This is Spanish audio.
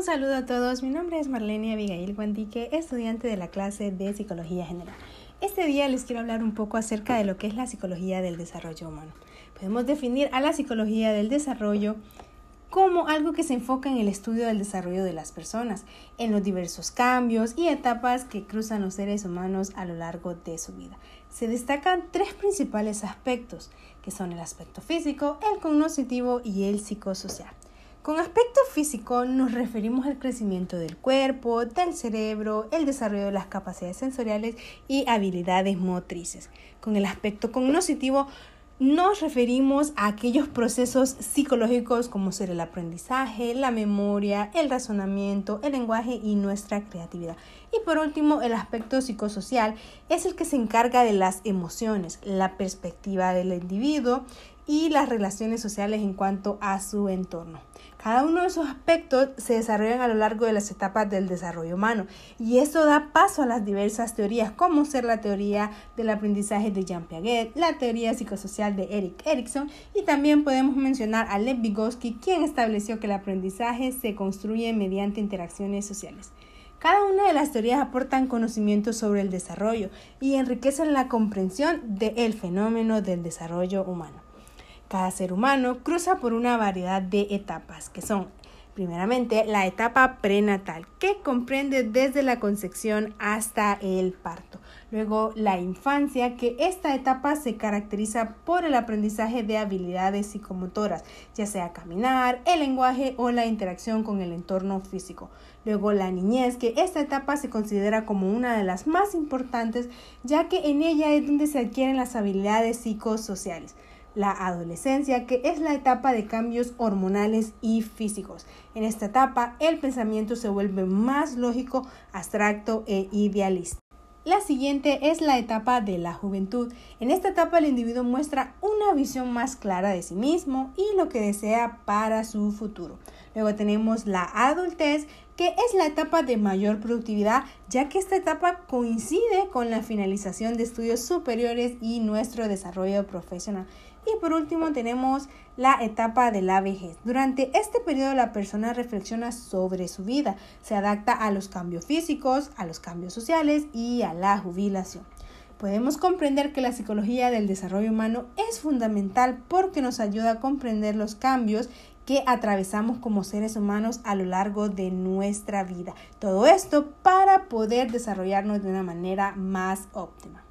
Un saludo a todos, mi nombre es Marlene Abigail Guandique, estudiante de la clase de Psicología General. Este día les quiero hablar un poco acerca de lo que es la psicología del desarrollo humano. Podemos definir a la psicología del desarrollo como algo que se enfoca en el estudio del desarrollo de las personas, en los diversos cambios y etapas que cruzan los seres humanos a lo largo de su vida. Se destacan tres principales aspectos, que son el aspecto físico, el cognitivo y el psicosocial. Con aspecto físico nos referimos al crecimiento del cuerpo, del cerebro, el desarrollo de las capacidades sensoriales y habilidades motrices. Con el aspecto cognitivo nos referimos a aquellos procesos psicológicos como ser el aprendizaje, la memoria, el razonamiento, el lenguaje y nuestra creatividad. Y por último, el aspecto psicosocial es el que se encarga de las emociones, la perspectiva del individuo y las relaciones sociales en cuanto a su entorno. Cada uno de esos aspectos se desarrollan a lo largo de las etapas del desarrollo humano y esto da paso a las diversas teorías como ser la teoría del aprendizaje de Jean Piaget, la teoría psicosocial de Eric Erikson y también podemos mencionar a Lev Vygotsky quien estableció que el aprendizaje se construye mediante interacciones sociales. Cada una de las teorías aportan conocimientos sobre el desarrollo y enriquecen la comprensión del fenómeno del desarrollo humano. Cada ser humano cruza por una variedad de etapas, que son primeramente la etapa prenatal, que comprende desde la concepción hasta el parto. Luego la infancia, que esta etapa se caracteriza por el aprendizaje de habilidades psicomotoras, ya sea caminar, el lenguaje o la interacción con el entorno físico. Luego la niñez, que esta etapa se considera como una de las más importantes, ya que en ella es donde se adquieren las habilidades psicosociales la adolescencia, que es la etapa de cambios hormonales y físicos. En esta etapa, el pensamiento se vuelve más lógico, abstracto e idealista. La siguiente es la etapa de la juventud. En esta etapa el individuo muestra una visión más clara de sí mismo y lo que desea para su futuro. Luego tenemos la adultez, que es la etapa de mayor productividad, ya que esta etapa coincide con la finalización de estudios superiores y nuestro desarrollo profesional. Y por último tenemos la etapa de la vejez. Durante este periodo la persona reflexiona sobre su vida, se adapta a los cambios físicos, a los cambios sociales y a la jubilación. Podemos comprender que la psicología del desarrollo humano es fundamental porque nos ayuda a comprender los cambios que atravesamos como seres humanos a lo largo de nuestra vida. Todo esto para poder desarrollarnos de una manera más óptima.